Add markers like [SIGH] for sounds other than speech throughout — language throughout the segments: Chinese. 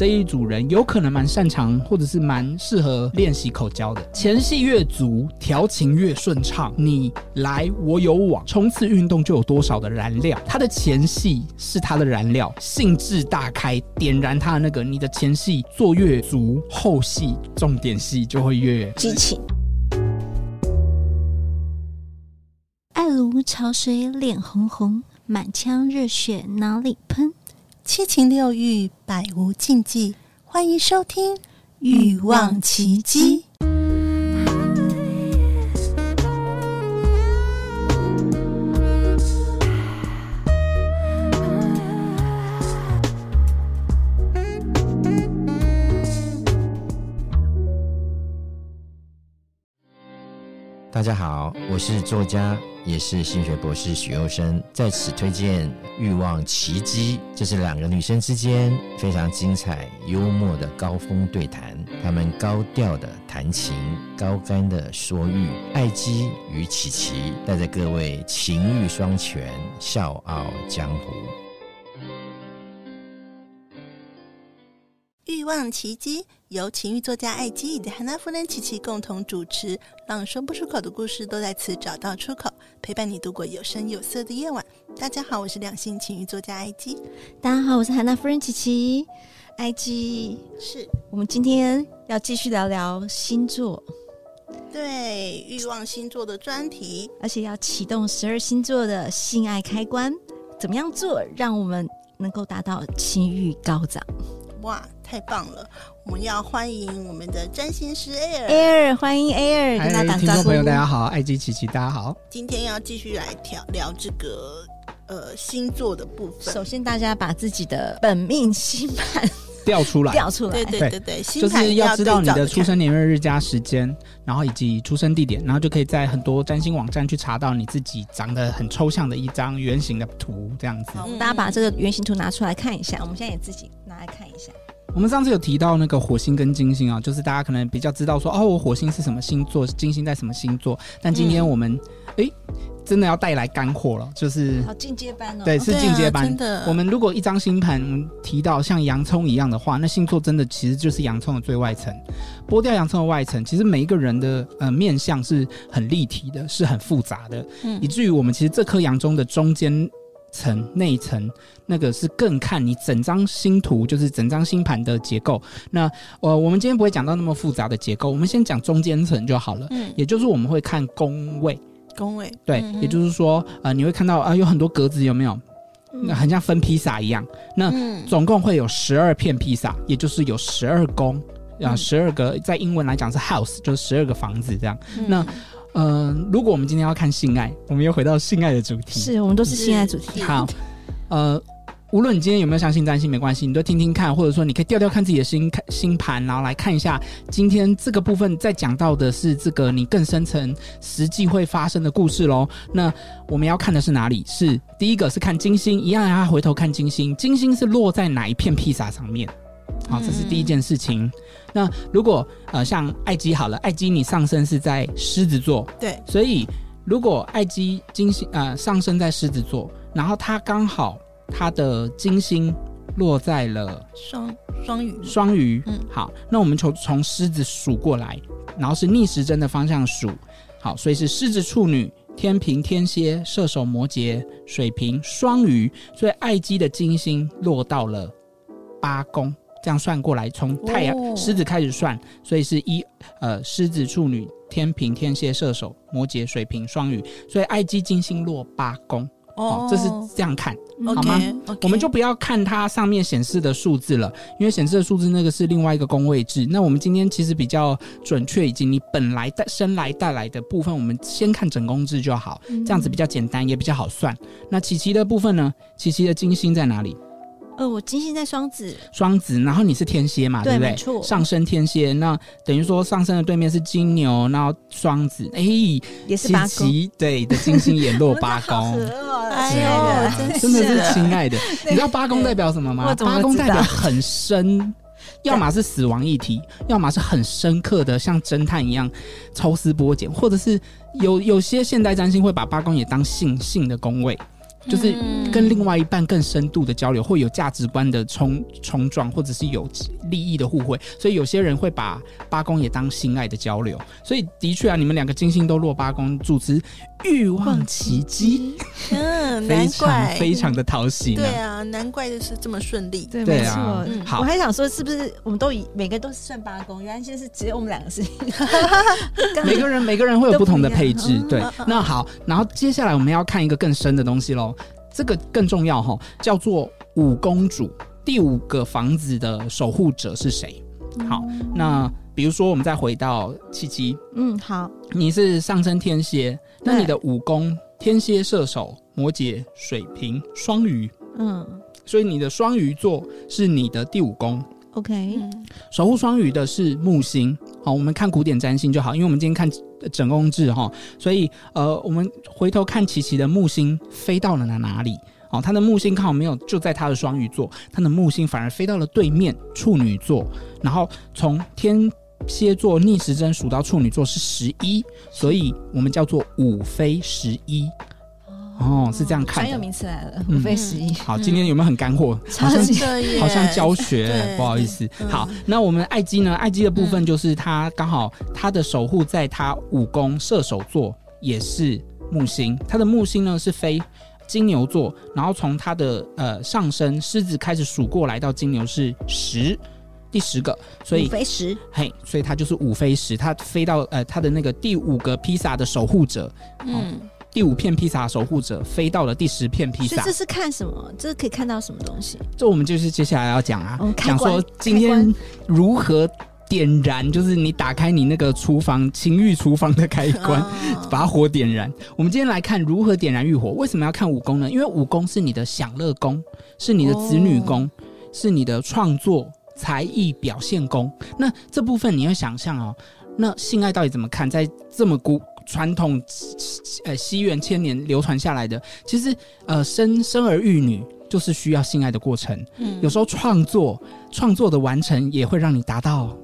这一组人有可能蛮擅长，或者是蛮适合练习口交的。前戏越足，调情越顺畅，你来我有往，冲刺运动就有多少的燃料。他的前戏是他的燃料，兴致大开，点燃他的那个。你的前戏做越足，后戏重点戏就会越激情。爱如潮水，脸红红，满腔热血哪里喷？七情六欲，百无禁忌。欢迎收听《欲望奇迹》。大家好，我是作家，也是性学博士许佑生，在此推荐《欲望奇迹》，这是两个女生之间非常精彩、幽默的高峰对谈，她们高调的谈情，高干的说欲，爱姬与琪琪带着各位情欲双全，笑傲江湖。欲望奇迹由情欲作家艾姬以及汉娜夫人琪琪共同主持，让说不出口的故事都在此找到出口，陪伴你度过有声有色的夜晚。大家好，我是两性情欲作家艾姬。大家好，我是汉娜夫人琪琪。艾姬，是我们今天要继续聊聊星座，对欲望星座的专题，而且要启动十二星座的性爱开关，怎么样做让我们能够达到情欲高涨？哇！太棒了！我们要欢迎我们的占星师 Air Air，欢迎 Air，跟大家打招呼。听众朋友，大家好，爱姬琪琪，大家好。今天要继续来聊聊这个呃星座的部分。首先，大家把自己的本命 [LAUGHS] 星盘调出来，调出来，对对对。对，就是要知道你的出生年月日加时间，然后以及出生地点，然后就可以在很多占星网站去查到你自己长得很抽象的一张圆形的图，这样子。嗯、大家把这个圆形图拿出来看一下，我们现在也自己拿来看一下。我们上次有提到那个火星跟金星啊，就是大家可能比较知道说，哦，我火星是什么星座，金星在什么星座。但今天我们，哎、嗯，真的要带来干货了，就是好进阶班哦。对，是进阶班。真的，我们如果一张星盘提到像洋葱一样的话，那星座真的其实就是洋葱的最外层。剥掉洋葱的外层，其实每一个人的呃面相是很立体的，是很复杂的，嗯，以至于我们其实这颗洋葱的中间。层内层那个是更看你整张星图，就是整张星盘的结构。那呃，我们今天不会讲到那么复杂的结构，我们先讲中间层就好了。嗯，也就是我们会看宫位，宫位对，嗯、也就是说呃，你会看到啊、呃，有很多格子，有没有？那很像分披萨一样。那总共会有十二片披萨，也就是有十二宫啊，十二个在英文来讲是 house，就是十二个房子这样。嗯、那嗯、呃，如果我们今天要看性爱，我们又回到性爱的主题。是我们都是性爱主题。好，呃，无论你今天有没有相信占星没关系，你都听听看，或者说你可以调调看自己的星看星盘，然后来看一下今天这个部分在讲到的是这个你更深层实际会发生的故事喽。那我们要看的是哪里？是第一个是看金星，一样要回头看金星，金星是落在哪一片披萨上面？好，这是第一件事情。嗯那如果呃像艾姬好了，艾姬你上升是在狮子座，对，所以如果艾姬金星呃上升在狮子座，然后它刚好它的金星落在了双双鱼，双鱼，嗯，好，那我们从从狮子数过来，然后是逆时针的方向数，好，所以是狮子、处女、天平、天蝎、射手、摩羯、水瓶、双鱼，所以爱姬的金星落到了八宫。这样算过来，从太阳狮子开始算，所以是一呃狮子、处女、天平、天蝎、射手、摩羯、水瓶、双鱼，所以爱姬金星落八宫哦，这是这样看好吗.我们就不要看它上面显示的数字了，因为显示的数字那个是另外一个宫位制。那我们今天其实比较准确，以及你本来带生来带来的部分，我们先看整宫制就好，这样子比较简单，也比较好算。那琪琪的部分呢？琪琪的金星在哪里？呃，我金星在双子，双子，然后你是天蝎嘛，对，对不对？上升天蝎，那等于说上升的对面是金牛，然后双子，哎，也是八宫，对的，金星也落八宫，[LAUGHS] 哎呦，真的是亲爱的，[LAUGHS] 你知道八宫代表什么吗？八宫代表 [LAUGHS] 很深，要么是死亡议题，要么是很深刻的，像侦探一样抽丝剥茧，或者是有有些现代占星会把八宫也当性性的宫位。就是跟另外一半更深度的交流，会有价值观的冲冲撞，或者是有利益的互惠。所以有些人会把八宫也当性爱的交流。所以的确啊，你们两个金星都落八宫，主持欲望奇迹，嗯，[LAUGHS] 非常非常的讨喜。对啊，难怪就是这么顺利。对，没错。嗯，好，我还想说，是不是我们都以每个都是算八宫？原来就是只有我们两个是。[LAUGHS] 每个人每个人会有不同的配置。对，那好，然后接下来我们要看一个更深的东西喽。这个更重要哈，叫做五公主，第五个房子的守护者是谁？好，那比如说我们再回到七七，嗯，好，你是上升天蝎，那你的五宫天蝎、射手、摩羯、水瓶、双鱼，嗯，所以你的双鱼座是你的第五宫，OK，守护双鱼的是木星。好，我们看古典占星就好，因为我们今天看整宫制哈，所以呃，我们回头看琪琪的木星飞到了哪哪里？哦，他的木星刚好没有就在他的双鱼座，他的木星反而飞到了对面处女座，然后从天蝎座逆时针数到处女座是十一，所以我们叫做五飞十一。哦，是这样看的。专有名词来了，五飞十一。好，今天有没有很干货？[LAUGHS] 好像好像教学，不好意思。好，那我们爱姬呢？爱姬的部分就是他刚好他的守护在他武功射手座也是木星，他的木星呢是飞金牛座，然后从他的呃上升狮子开始数过来到金牛是十，第十个，所以五飞十，嘿，所以他就是五飞十，他飞到呃他的那个第五个披萨的守护者，嗯。第五片披萨守护者飞到了第十片披萨，这是看什么？这是可以看到什么东西？这我们就是接下来要讲啊，讲说今天如何点燃，就是你打开你那个厨房情欲厨房的开关，把火点燃。我们今天来看如何点燃欲火。为什么要看武功呢？因为武功是你的享乐功，是你的子女功，是你的创作才艺表现功。那这部分你要想象哦，那性爱到底怎么看？在这么古。传统，呃，西元千年流传下来的，其实，呃，生生儿育女就是需要性爱的过程。嗯，有时候创作创作的完成也会让你达到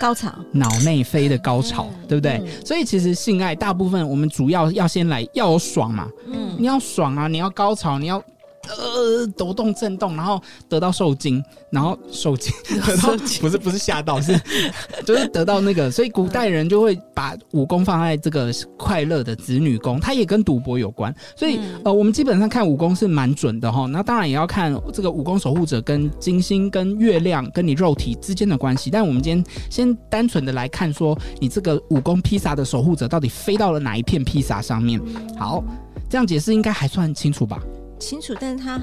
高潮，脑内飞的高潮，嗯、对不对？嗯、所以其实性爱大部分我们主要要先来要有爽嘛，嗯，你要爽啊，你要高潮，你要。呃，抖动、震动，然后得到受精，然后受精，[LAUGHS] 得到不是不是吓到，是 [LAUGHS] 就是得到那个，所以古代人就会把武功放在这个快乐的子女宫，它也跟赌博有关，所以呃，我们基本上看武功是蛮准的哈。那当然也要看这个武功守护者跟金星、跟月亮、跟你肉体之间的关系。但我们今天先单纯的来看说，你这个武功披萨的守护者到底飞到了哪一片披萨上面？好，这样解释应该还算清楚吧？清楚，但是他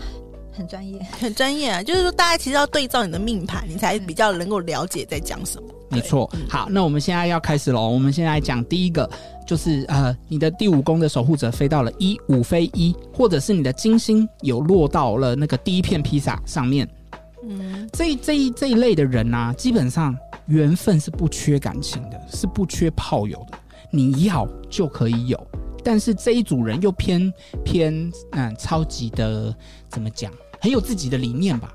很专业，[LAUGHS] 很专业啊！就是说，大家其实要对照你的命盘，你才比较能够了解在讲什么。[LAUGHS] 没错。好，那我们现在要开始喽。我们现在讲第一个，就是呃，你的第五宫的守护者飞到了一五飞一，或者是你的金星有落到了那个第一片披萨上面。嗯，这这一这一类的人啊，基本上缘分是不缺感情的，是不缺炮友的，你要就可以有。但是这一组人又偏偏嗯，超级的怎么讲，很有自己的理念吧，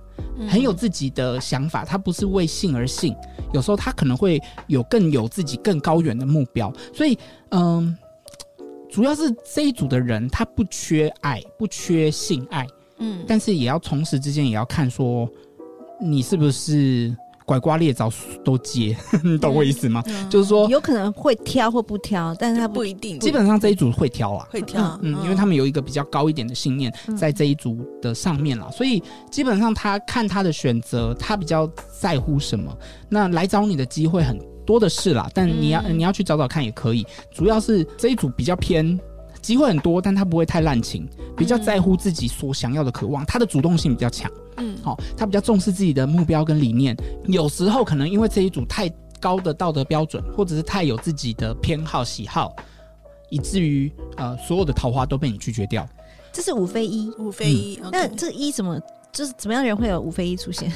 很有自己的想法。他不是为性而性，有时候他可能会有更有自己更高远的目标。所以嗯，主要是这一组的人，他不缺爱，不缺性爱，嗯，但是也要同时之间也要看说你是不是。拐瓜裂枣都接，[LAUGHS] 你懂我意思吗？嗯、就是说，有可能会挑或不挑，但是他不，不一定。基本上这一组会挑啊，会挑，嗯，因为他们有一个比较高一点的信念在这一组的上面了，嗯、所以基本上他看他的选择，他比较在乎什么。那来找你的机会很多的是啦，但你要、嗯、你要去找找看也可以。主要是这一组比较偏机会很多，但他不会太滥情，比较在乎自己所想要的渴望，他的主动性比较强。嗯，好，他比较重视自己的目标跟理念，有时候可能因为这一组太高的道德标准，或者是太有自己的偏好喜好，以至于呃所有的桃花都被你拒绝掉。这是五非一，五非一。嗯、那这一怎么就是怎么样的人会有五非一出现？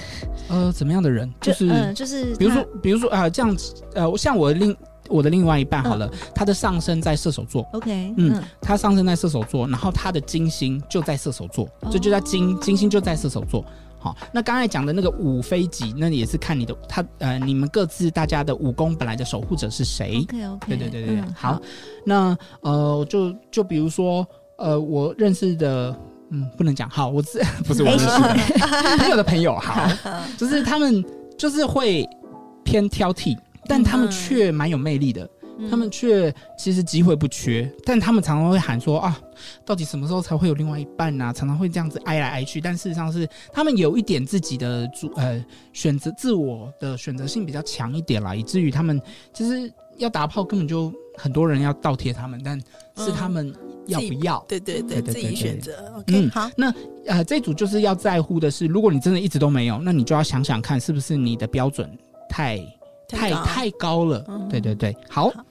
呃，怎么样的人？就是就、呃、就是比如说比如说啊、呃，这样子呃，像我另我的另外一半好了，嗯、他的上升在射手座，OK，嗯，他上升在射手座，然后他的金星就在射手座，这、哦、就叫金金星就在射手座。好，那刚才讲的那个五飞级，那也是看你的他呃，你们各自大家的武功本来的守护者是谁？OK OK，对对对对，嗯、好，那呃，就就比如说呃，我认识的嗯，不能讲。好，我是 [LAUGHS] 不是我认识的朋友 [LAUGHS] 的朋友？好，[LAUGHS] 就是他们就是会偏挑剔，但他们却蛮有魅力的。他们却其实机会不缺，但他们常常会喊说啊，到底什么时候才会有另外一半呢、啊？常常会这样子挨来挨去，但事实上是他们有一点自己的主呃选择，自我的选择性比较强一点啦，以至于他们其实要打炮根本就很多人要倒贴他们，但是他们要不要？嗯、对对对，自己选择。嗯，好。那呃，这组就是要在乎的是，如果你真的一直都没有，那你就要想想看，是不是你的标准太。太太高。了，嗯、对对对，好，好，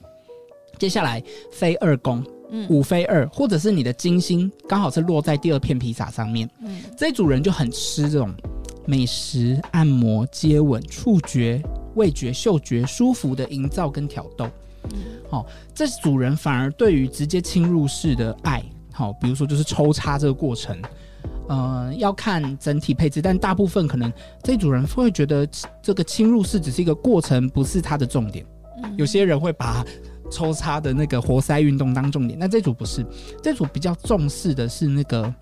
接下来飞二宫，嗯，五飞二，或者是你的金星刚好是落在第二片披萨上面，嗯，这组人就很吃这种美食、按摩、接吻、触觉、味觉、嗅觉舒服的营造跟挑逗，嗯，好、哦，这组人反而对于直接侵入式的爱，好、哦，比如说就是抽插这个过程。呃，要看整体配置，但大部分可能这组人会觉得这个侵入式只是一个过程，不是它的重点。嗯、有些人会把抽插的那个活塞运动当重点，那这组不是，这组比较重视的是那个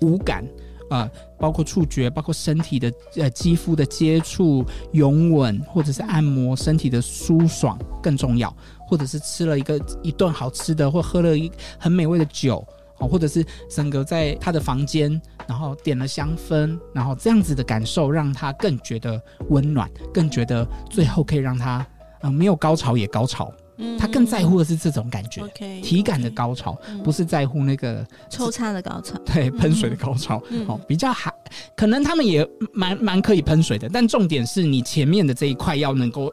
五感，呃，包括触觉，包括身体的呃肌肤的接触、拥吻，或者是按摩身体的舒爽更重要，或者是吃了一个一顿好吃的，或喝了一很美味的酒。或者是森哥在他的房间，然后点了香氛，然后这样子的感受让他更觉得温暖，更觉得最后可以让他呃没有高潮也高潮。嗯，他更在乎的是这种感觉，okay, 体感的高潮，okay, 不是在乎那个抽插的高潮，[LAUGHS] 对，喷水的高潮。嗯，哦，比较还可能他们也蛮蛮可以喷水的，但重点是你前面的这一块要能够。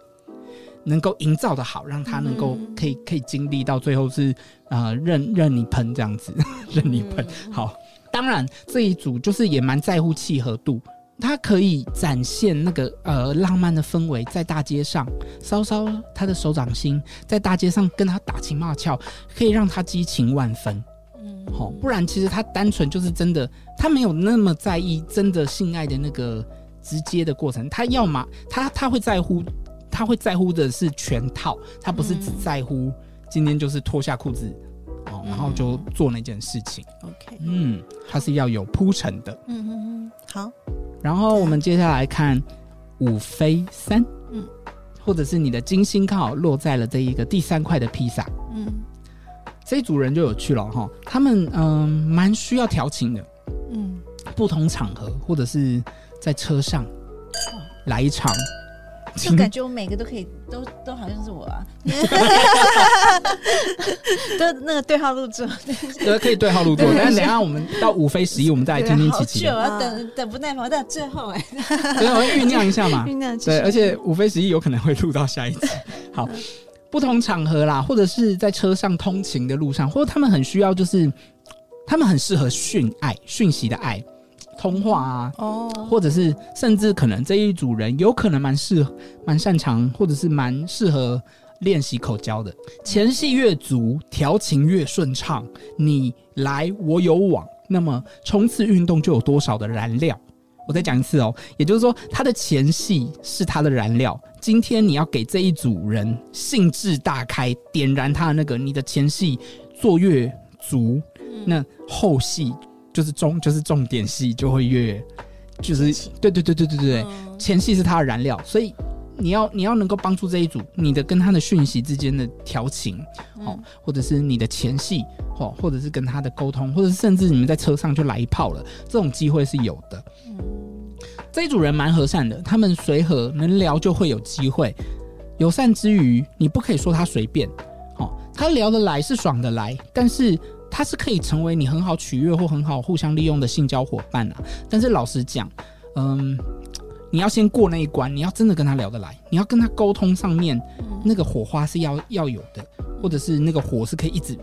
能够营造的好，让他能够可以可以经历到最后是呃任任你喷这样子，[LAUGHS] 任你喷。好，当然这一组就是也蛮在乎契合度，他可以展现那个呃浪漫的氛围，在大街上稍稍他的手掌心，在大街上跟他打情骂俏，可以让他激情万分。嗯，好，不然其实他单纯就是真的，他没有那么在意真的性爱的那个直接的过程，他要么他他会在乎。他会在乎的是全套，他不是只在乎今天就是脱下裤子、嗯、哦，然后就做那件事情。OK，嗯，他是要有铺陈的。嗯嗯嗯，好。然后我们接下来看五飞三，嗯，或者是你的金星刚好落在了这一个第三块的披萨，嗯，这一组人就有趣了哈，他们嗯蛮需要调情的，嗯，不同场合或者是在车上来一场。就感觉我每个都可以，都都好像是我啊，[LAUGHS] 都那个对号入座，[LAUGHS] 对，可以对号入座。但是等下我们到五飞十一，我们再来听听琪琪。好久啊，等等不耐烦，到最后哎，[LAUGHS] 对，我酝酿一下嘛，酝酿。对，而且五飞十一有可能会录到下一集。好，不同场合啦，或者是在车上通勤的路上，或者他们很需要，就是他们很适合讯爱、讯息的爱。通话啊，哦，或者是甚至可能这一组人有可能蛮适、蛮擅长，或者是蛮适合练习口交的。前戏越足，调情越顺畅，你来我有往，那么冲刺运动就有多少的燃料？我再讲一次哦，也就是说，他的前戏是他的燃料。今天你要给这一组人兴致大开，点燃他的那个，你的前戏做越足，那后戏。就是重，就是重点戏就会越，就是对对对对对对，嗯、前戏是他的燃料，所以你要你要能够帮助这一组，你的跟他的讯息之间的调情，哦、嗯，或者是你的前戏，哦，或者是跟他的沟通，或者是甚至你们在车上就来一炮了，这种机会是有的。嗯、这一组人蛮和善的，他们随和能聊就会有机会，友善之余，你不可以说他随便，哦，他聊得来是爽得来，但是。他是可以成为你很好取悦或很好互相利用的性交伙伴啊，但是老实讲，嗯，你要先过那一关，你要真的跟他聊得来，你要跟他沟通上面那个火花是要要有的，或者是那个火是可以一直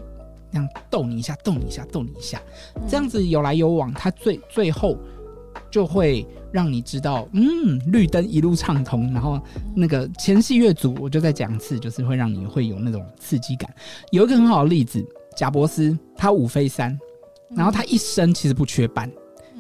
这样逗你一下，逗你一下，逗你一下，这样子有来有往，他最最后就会让你知道，嗯，绿灯一路畅通，然后那个前戏越足，我就再讲一次，就是会让你会有那种刺激感。有一个很好的例子。贾伯斯他五飞三，然后他一生其实不缺班。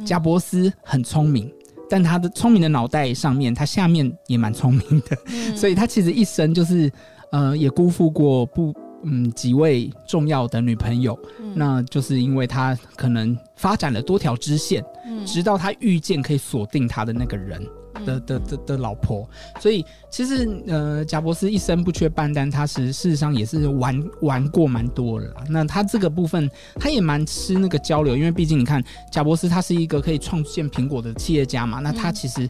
贾伯斯很聪明，但他的聪明的脑袋上面，他下面也蛮聪明的，所以他其实一生就是呃，也辜负过不嗯几位重要的女朋友，嗯。那就是因为他可能发展了多条支线，嗯。直到他遇见可以锁定他的那个人。的的的的老婆，所以其实呃，贾伯斯一生不缺伴，但他实事实上也是玩玩过蛮多了啦。那他这个部分，他也蛮吃那个交流，因为毕竟你看，贾伯斯他是一个可以创建苹果的企业家嘛，那他其实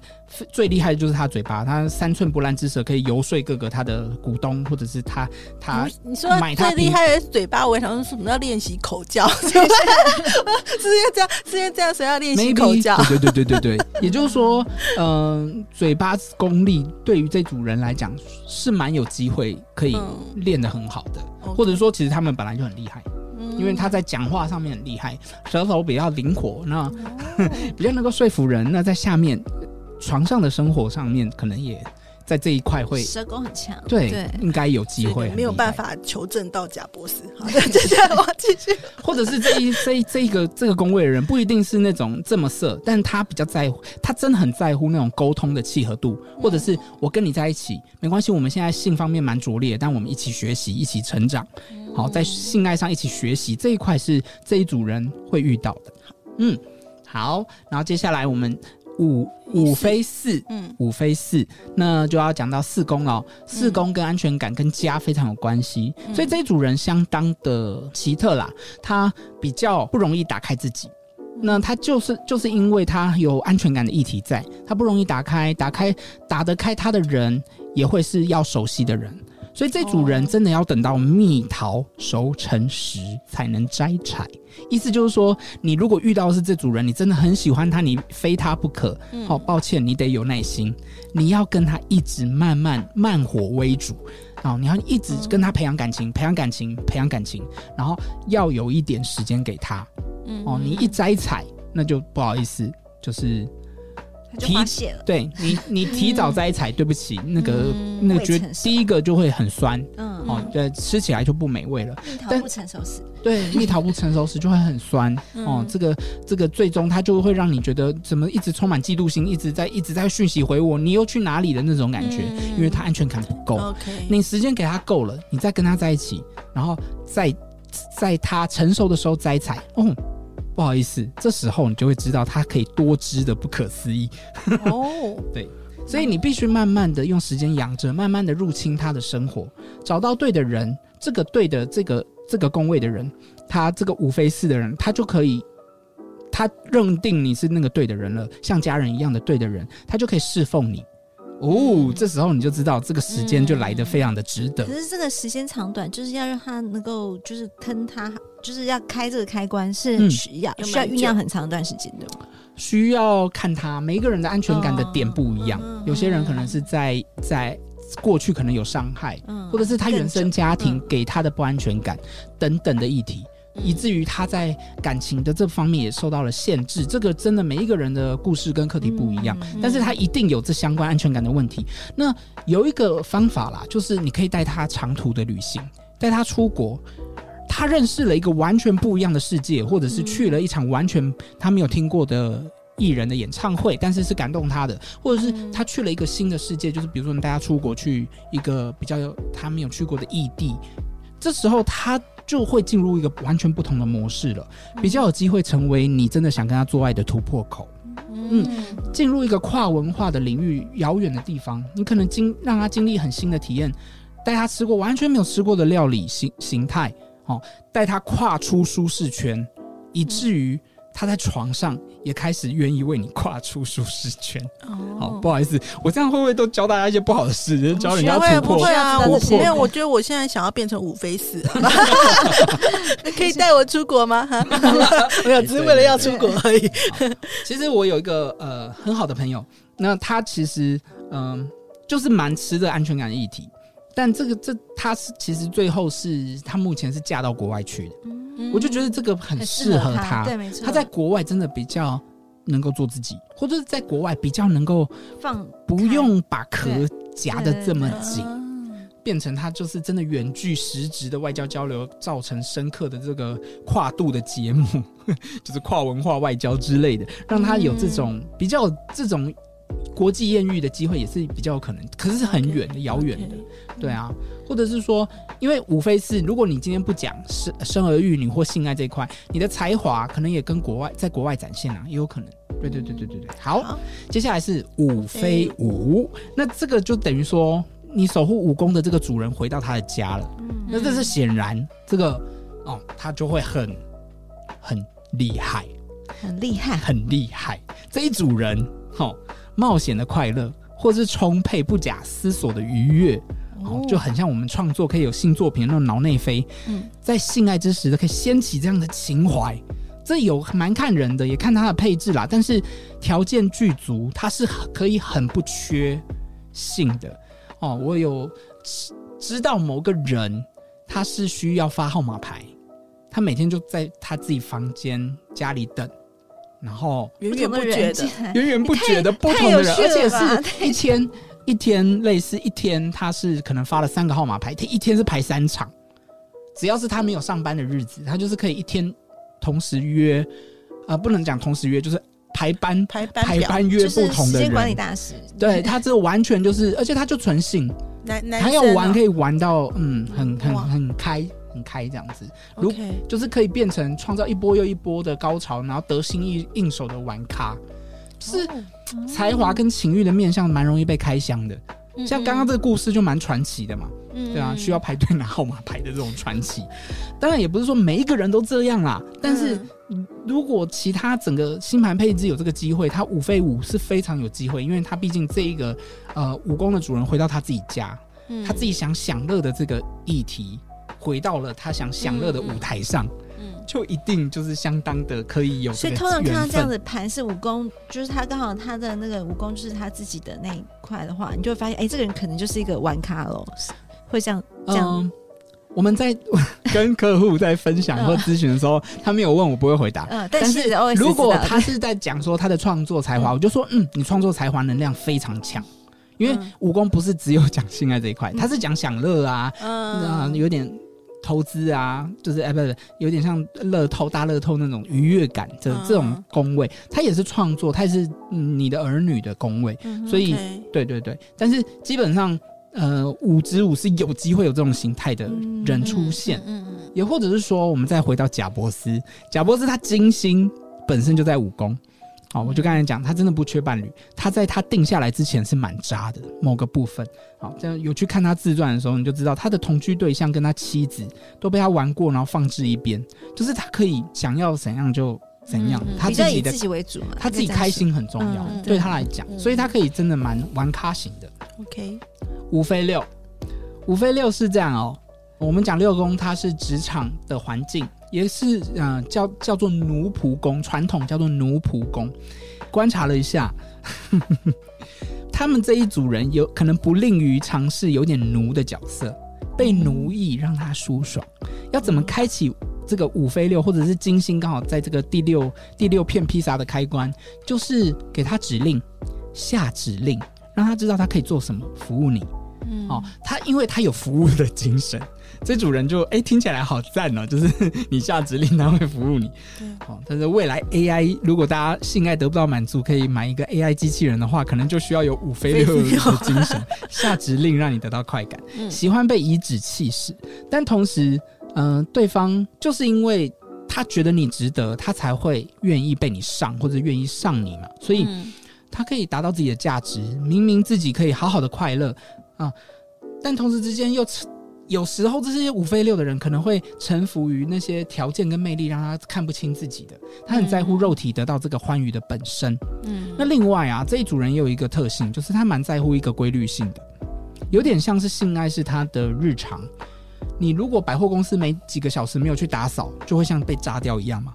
最厉害的就是他嘴巴，他三寸不烂之舌，可以游说各个他的股东，或者是他他你你说买他最厉害的是嘴巴，我也想说什么要练习口交，[LAUGHS] 是因为这样，是因为这样，谁要练习口交。对对对对对对，也就是说，嗯、呃，嘴巴功力对于这组人来讲是蛮有机会可以练得很好的，嗯、或者说其实他们本来就很厉害，嗯、因为他在讲话上面很厉害，舌头比较灵活，那、嗯、[LAUGHS] 比较能够说服人。那在下面床上的生活上面，可能也。在这一块会舌功很强，对，对应该有机会，没有办法求证到贾博士。好的，接下来我继续，或者是这一 [LAUGHS] 这一这一个这个工位的人不一定是那种这么色，但他比较在乎，他真的很在乎那种沟通的契合度，或者是我跟你在一起没关系，我们现在性方面蛮拙劣，但我们一起学习，一起成长，好，在性爱上一起学习这一块是这一组人会遇到的。嗯，好，然后接下来我们。五五飞四，嗯，五飞四，那就要讲到四宫了。四宫跟安全感跟家非常有关系，嗯，所以这一组人相当的奇特啦。他比较不容易打开自己，那他就是就是因为他有安全感的议题在，他不容易打开，打开打得开他的人也会是要熟悉的人。所以这组人真的要等到蜜桃熟成时才能摘采，意思就是说，你如果遇到的是这组人，你真的很喜欢他，你非他不可。好，抱歉，你得有耐心，你要跟他一直慢慢慢火微煮，好，你要一直跟他培养感情，培养感情，培养感情，然后要有一点时间给他。哦，你一摘采，那就不好意思，就是。就发泄了，对你，你提早摘采，对不起，那个那个觉得第一个就会很酸，嗯，哦，对，吃起来就不美味了。蜜桃不成熟时，对，蜜桃不成熟时就会很酸，哦，这个这个最终它就会让你觉得怎么一直充满嫉妒心，一直在一直在讯息回我，你又去哪里的那种感觉，因为它安全感不够。OK，你时间给他够了，你再跟他在一起，然后在在他成熟的时候摘采，哦。不好意思，这时候你就会知道他可以多汁的不可思议。哦，[LAUGHS] 对，所以你必须慢慢的用时间养着，慢慢的入侵他的生活，找到对的人，这个对的这个这个宫位的人，他这个五飞四的人，他就可以，他认定你是那个对的人了，像家人一样的对的人，他就可以侍奉你。哦，这时候你就知道这个时间就来得非常的值得。可是这个时间长短，就是要让他能够，就是吞他，就是要开这个开关是需要、嗯、需要酝酿很长一段时间的。需要看他每一个人的安全感的点不一样，哦、有些人可能是在在过去可能有伤害，嗯、或者是他原生家庭给他的不安全感、嗯、等等的议题。以至于他在感情的这方面也受到了限制。这个真的每一个人的故事跟课题不一样，但是他一定有这相关安全感的问题。那有一个方法啦，就是你可以带他长途的旅行，带他出国，他认识了一个完全不一样的世界，或者是去了一场完全他没有听过的艺人的演唱会，但是是感动他的，或者是他去了一个新的世界，就是比如说你带他出国去一个比较有他没有去过的异地，这时候他。就会进入一个完全不同的模式了，比较有机会成为你真的想跟他做爱的突破口。嗯，进入一个跨文化的领域，遥远的地方，你可能经让他经历很新的体验，带他吃过完全没有吃过的料理形形态，哦，带他跨出舒适圈，以至于。他在床上也开始愿意为你跨出舒适圈。哦，好，不好意思，我这样会不会都教大家一些不好的事？教人家突破？不会啊，我没有。我觉得我现在想要变成五飞四，[LAUGHS] [LAUGHS] 可以带我出国吗？[LAUGHS] 没有，只是为了要出国而已。其实我有一个呃很好的朋友，那他其实嗯、呃、就是蛮吃这安全感的议题，但这个这他是其实最后是他目前是嫁到国外去的。我就觉得这个很适合他，对，没错。他在国外真的比较能够做自己，或者是在国外比较能够放，不用把壳夹得这么紧，变成他就是真的远距实质的外交交流，造成深刻的这个跨度的节目，[LAUGHS] 就是跨文化外交之类的，让他有这种比较这种国际艳遇的机会也是比较有可能，可是是很远的、遥远的，对啊，或者是说，因为无非是，如果你今天不讲生生儿育女或性爱这一块，你的才华可能也跟国外在国外展现啊，也有可能。对对对对对对，好，好。接下来是五非五，那这个就等于说，你守护武功的这个主人回到他的家了，嗯、那这是显然这个哦，他就会很很厉害，很厉害，很厉害，这一组人，哦冒险的快乐，或是充沛不假思索的愉悦，哦，就很像我们创作可以有新作品那种脑内飞。嗯，在性爱之时都可以掀起这样的情怀，这有蛮看人的，也看他的配置啦。但是条件具足，他是可以很不缺性的哦。我有知道某个人，他是需要发号码牌，他每天就在他自己房间家里等。然后源源不绝的，[LAUGHS] 源源不绝的不同的人，而且是一天一天类似一天，他是可能发了三个号码牌，他一天是排三场，只要是他没有上班的日子，他就是可以一天同时约，呃，不能讲同时约，就是排班排班排班约不同的人，时间管理大师，对他这完全就是，而且他就纯性，他要玩可以玩到嗯，很很很开。很开这样子，如.就是可以变成创造一波又一波的高潮，然后得心应应手的玩咖，就是才华跟情欲的面向蛮容易被开箱的。嗯、像刚刚这个故事就蛮传奇的嘛，嗯、对啊，需要排队拿号码牌的这种传奇。当然也不是说每一个人都这样啦，但是如果其他整个星盘配置有这个机会，他五费五是非常有机会，因为他毕竟这一个呃武功的主人回到他自己家，嗯、他自己想享乐的这个议题。回到了他想享乐的舞台上，嗯，嗯，就一定就是相当的可以有。所以通常看到这样子盘是武功，就是他刚好他的那个武功就是他自己的那一块的话，你就会发现，哎、欸，这个人可能就是一个玩咖喽，会这样这样、嗯。我们在 [LAUGHS] 跟客户在分享或咨询的时候，他没有问我不会回答。嗯，但是如果他是在讲说他的创作才华，[LAUGHS] 我就说，嗯，你创作才华能量非常强。因为武功不是只有讲性爱这一块，他是讲享乐啊，嗯，有点。投资啊，就是哎，不是有点像乐透、大乐透那种愉悦感的这种宫位，它也是创作，它也是你的儿女的宫位，嗯、所以对对对。但是基本上，呃，五之五是有机会有这种形态的人出现，嗯嗯，也或者是说，我们再回到贾伯斯，贾伯斯他金星本身就在五宫。好，我就刚才讲，他真的不缺伴侣。他在他定下来之前是蛮渣的某个部分。好，这样有去看他自传的时候，你就知道他的同居对象跟他妻子都被他玩过，然后放置一边。就是他可以想要怎样就怎样，嗯、他自己的以自己为主嘛，他自己开心很重要，嗯、对他来讲，嗯、所以他可以真的蛮玩咖型的。OK，五飞六，五飞六是这样哦。我们讲六宫，它是职场的环境。也是，嗯、呃，叫叫做奴仆宫，传统叫做奴仆宫。观察了一下，呵 [LAUGHS] 呵他们这一组人有可能不吝于尝试有点奴的角色，被奴役让他舒爽。要怎么开启这个五飞六，或者是金星刚好在这个第六第六片披萨的开关，就是给他指令，下指令，让他知道他可以做什么，服务你。嗯，哦，他因为他有服务的精神。这组人就哎，听起来好赞哦！[LAUGHS] 就是你下指令，他会服务你。对，哦，但是未来 AI 如果大家性爱得不到满足，可以买一个 AI 机器人的话，可能就需要有五飞六的精神，[LAUGHS] 下指令让你得到快感。嗯、喜欢被颐指气使，但同时，嗯、呃，对方就是因为他觉得你值得，他才会愿意被你上，或者愿意上你嘛。所以，他可以达到自己的价值，明明自己可以好好的快乐啊，但同时之间又。有时候这些五非六的人可能会臣服于那些条件跟魅力，让他看不清自己的。他很在乎肉体得到这个欢愉的本身。嗯，那另外啊，这一组人也有一个特性，就是他蛮在乎一个规律性的，有点像是性爱是他的日常。你如果百货公司没几个小时没有去打扫，就会像被炸掉一样嘛。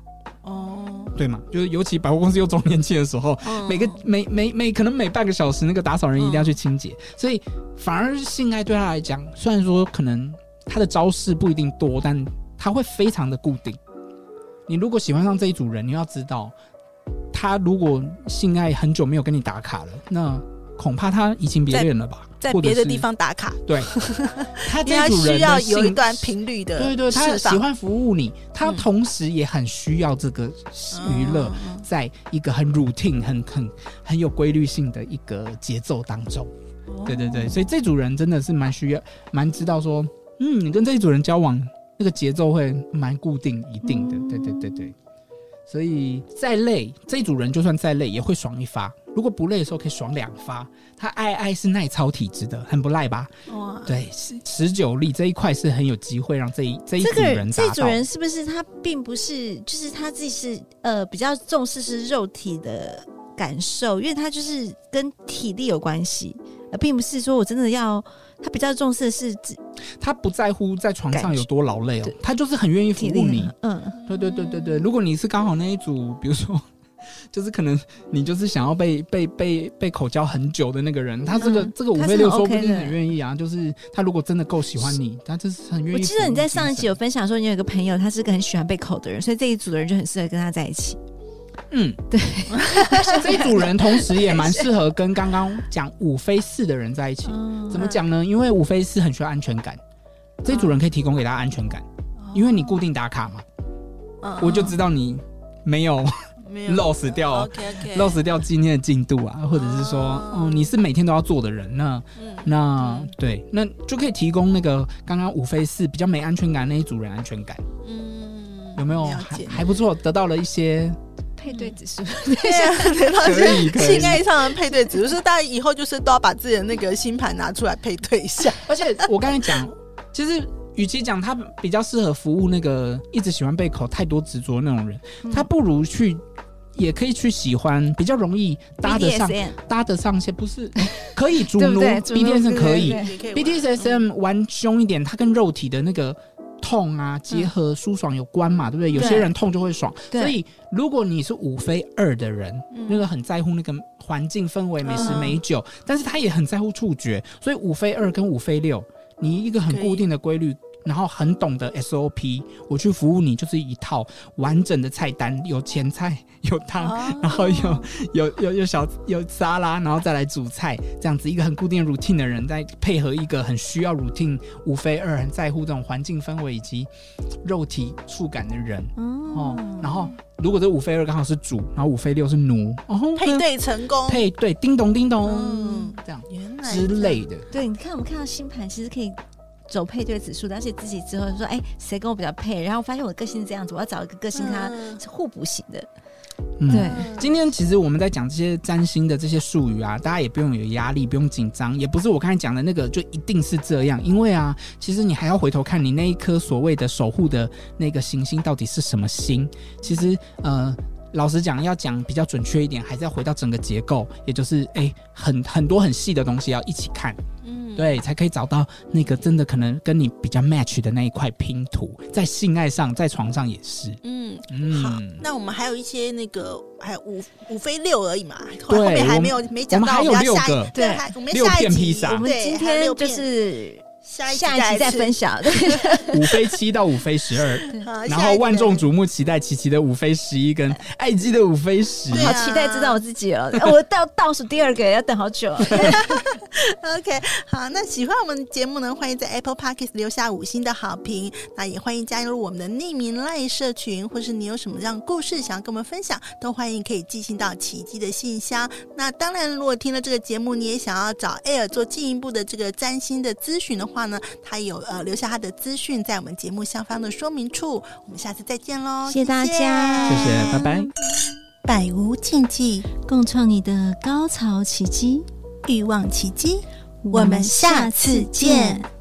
哦，对嘛，就是尤其百货公司又周年庆的时候，哦、每个每每每可能每半个小时那个打扫人一定要去清洁，哦、所以。反而是性爱对他来讲，虽然说可能他的招式不一定多，但他会非常的固定。你如果喜欢上这一组人，你要知道，他如果性爱很久没有跟你打卡了，那恐怕他移情别恋了吧？在别的地方打卡，对，他因为他这组人需要有一段频率的对对，他喜欢服务你，他同时也很需要这个娱乐，嗯在一个很 routine、很很很有规律性的一个节奏当中。对对对，所以这组人真的是蛮需要、蛮知道说，嗯，你跟这一组人交往，那个节奏会蛮固定、一定的。对对对对，所以再累，这一组人就算再累也会爽一发。如果不累的时候可以爽两发。他爱爱是耐操体质的，很不赖吧？哇，对，持持久力这一块是很有机会让这一这一组人达到。这组人是不是他并不是，就是他自己是呃比较重视是肉体的感受，因为他就是跟体力有关系，而并不是说我真的要他比较重视的是自他不在乎在床上有多劳累哦，他就是很愿意服务你。嗯，对对对对对，如果你是刚好那一组，比如说，[LAUGHS] 就是可能你就是想要被被被被口交很久的那个人，他这个、嗯这个五飞六说不定很愿意啊。就是他如果真的够喜欢你，他就是很愿意。我记得你在上一集有，分享说，你有一个朋友，他是个很喜欢被口的人，所以这一组的人就很适合跟他在一起。嗯，对，这一组人同时也蛮 [LAUGHS] 适合跟刚刚讲五飞四的人在一起。嗯怎么讲呢？因为五飞四很需要安全感，这一组人可以提供给他安全感，因为你固定打卡嘛，嗯我就知道你没有。没有，loss 掉 lost 掉今天的进度啊，或者是说，哦哦，你是每天都要做的人，那嗯那对，那就可以提供那个刚刚五飞四比较没安全感那一组人安全感，嗯有没有？还还不错，得到了一些配对指数，对啊，得到可以可以。性爱上的配对，只是大家以后就是都要把自己的那个星盘拿出来配对一下。[LAUGHS] 而且我刚才讲，其实与其讲他比较适合服务那个一直喜欢被口太多执着那种人，嗯。他不如去。也可以去喜欢比较容易搭得上 BDSM 搭得上些，不是可以主奴 BDSM 可以，BDSM 玩。凶一点，它跟肉体的那个痛啊、结合、舒爽有关嘛，对不对？有些人痛就会爽，所以如果你是五非二的人，嗯。那个很在乎那个环境氛围、美食嗯美酒，但是他也很在乎触觉，所以五非二跟五非六，你一个很固定的规律。然后很懂得 SOP，我去服务你就是一套完整的菜单，有前菜，[LAUGHS] 有汤，哦然后有有有有小有沙拉，然后再来煮菜，这样子一个很固定的 routine 的人，再配合一个很需要 routine 五非二，很在乎这种环境氛围以及肉体触感的人哦。然后如果这五非二刚好是主，然后五非六是奴，哦，配对成功，配对，叮咚叮咚，嗯这样原来之类的。对，你看我们看到星盘，其实可以走配对指数的，而且自己之后说，哎，谁跟我比较配？然后发现我的个性是这样子，我要找一个个性跟他嗯是互补型的。嗯对，今天其实我们在讲这些占星的这些术语啊，大家也不用有压力，不用紧张，也不是我刚才讲的那个就一定是这样，因为啊，其实你还要回头看你那一颗所谓的守护的那个行星到底是什么星。其实呃，老实讲，要讲比较准确一点，还是要回到整个结构，也就是哎，很很多很细的东西要一起看。嗯，对，才可以找到那个真的可能跟你比较 match 的那一块拼图，在性爱上，在床上也是。嗯。嗯，好，那我们还有一些那个，还有五五飞六而已嘛，后对后面还没有没讲到，我们还有要下一六个对，还我们六下一集片披萨我们今天就是下一下一期再分享，对，[LAUGHS] 五飞七到五飞十二，好然后万众。瞩目期待琪琪的五飞十一跟爱姬的五飞十。好期待知道我自己了！[LAUGHS] 我到倒数第二个要等好久。[LAUGHS] OK，好，那喜欢我们节目呢，欢迎在 Apple Podcast 留下五星的好评。那也欢迎加入我们的匿名赖社群，或是你有什么样故事想要跟我们分享，都欢迎可以寄信到奇迹的信箱。那当然，如果听了这个节目，你也想要找 Air 做进一步的这个占星的咨询的话呢，他有呃留下他的资讯在我们节目下方的说明处。我们下次再见喽，谢谢大家谢谢，拜拜。百无禁忌，共创你的高潮奇迹，欲望奇迹，我们下次见。